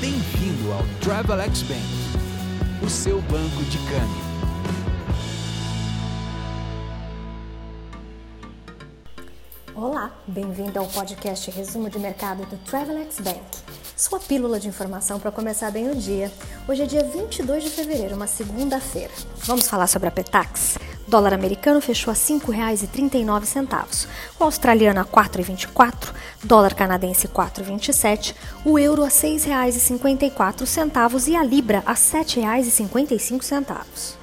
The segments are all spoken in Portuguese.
Bem-vindo ao Travelex Bank, o seu banco de câmbio. Olá, bem-vindo ao podcast Resumo de Mercado do Travelex Bank. Sua pílula de informação para começar bem o dia. Hoje é dia 22 de fevereiro, uma segunda-feira. Vamos falar sobre a Petax? Dólar americano fechou a R$ 5,39, o australiano a R$ 4,24, dólar canadense R$ 4,27, o euro a R$ 6,54 e a libra a R$ 7,55.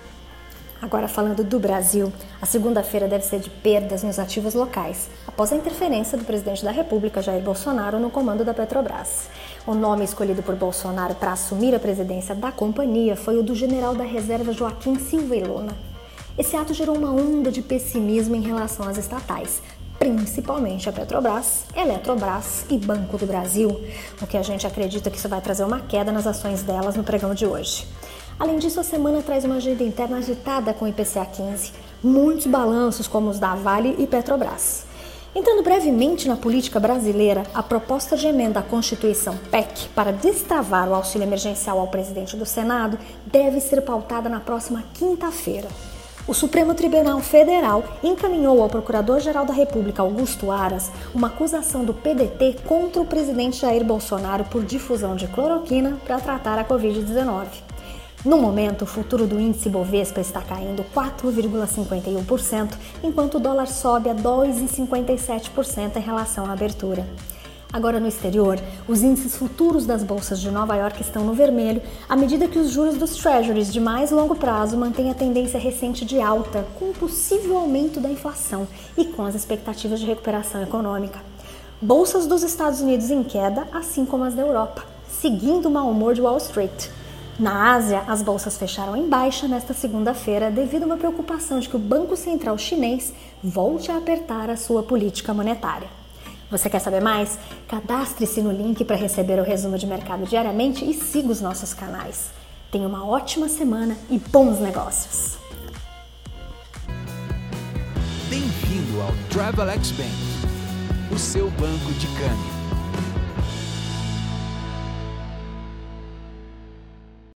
Agora falando do Brasil, a segunda-feira deve ser de perdas nos ativos locais, após a interferência do presidente da República, Jair Bolsonaro, no comando da Petrobras. O nome escolhido por Bolsonaro para assumir a presidência da companhia foi o do general da reserva Joaquim Silva Luna. Esse ato gerou uma onda de pessimismo em relação às estatais, principalmente a Petrobras, Eletrobras e Banco do Brasil, o que a gente acredita que isso vai trazer uma queda nas ações delas no pregão de hoje. Além disso, a semana traz uma agenda interna agitada com o IPCA 15, muitos balanços como os da Vale e Petrobras. Entrando brevemente na política brasileira, a proposta de emenda à Constituição PEC para destravar o auxílio emergencial ao presidente do Senado deve ser pautada na próxima quinta-feira o Supremo Tribunal Federal encaminhou ao Procurador-Geral da República, Augusto Aras, uma acusação do PDT contra o presidente Jair Bolsonaro por difusão de cloroquina para tratar a Covid-19. No momento, o futuro do índice Bovespa está caindo 4,51%, enquanto o dólar sobe a 2,57% em relação à abertura. Agora no exterior, os índices futuros das bolsas de Nova York estão no vermelho, à medida que os juros dos treasuries de mais longo prazo mantêm a tendência recente de alta, com o possível aumento da inflação e com as expectativas de recuperação econômica. Bolsas dos Estados Unidos em queda, assim como as da Europa, seguindo o mau humor de Wall Street. Na Ásia, as bolsas fecharam em baixa nesta segunda-feira devido a uma preocupação de que o Banco Central chinês volte a apertar a sua política monetária. Você quer saber mais? Cadastre-se no link para receber o resumo de mercado diariamente e siga os nossos canais. Tenha uma ótima semana e bons negócios! Bem-vindo ao Travelex Bank, o seu banco de câmbio.